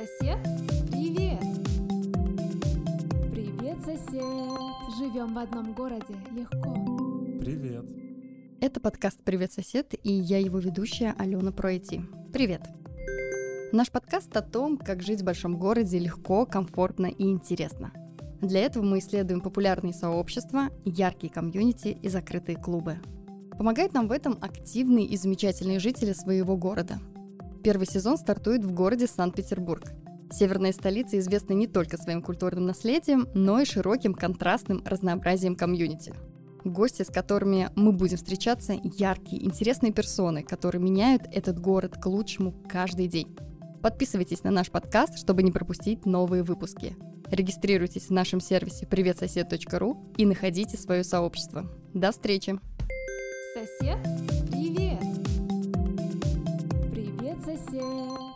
Сосед, привет! Привет, сосед! Живем в одном городе, легко. Привет. Это подкаст «Привет, сосед» и я его ведущая Алена Пройти. Привет! Наш подкаст о том, как жить в большом городе легко, комфортно и интересно. Для этого мы исследуем популярные сообщества, яркие комьюнити и закрытые клубы. Помогают нам в этом активные и замечательные жители своего города – Первый сезон стартует в городе Санкт-Петербург. Северная столица известна не только своим культурным наследием, но и широким контрастным разнообразием комьюнити. Гости, с которыми мы будем встречаться, яркие, интересные персоны, которые меняют этот город к лучшему каждый день. Подписывайтесь на наш подкаст, чтобы не пропустить новые выпуски. Регистрируйтесь в нашем сервисе приветсосед.ру и находите свое сообщество. До встречи! Сосед, привет! 这些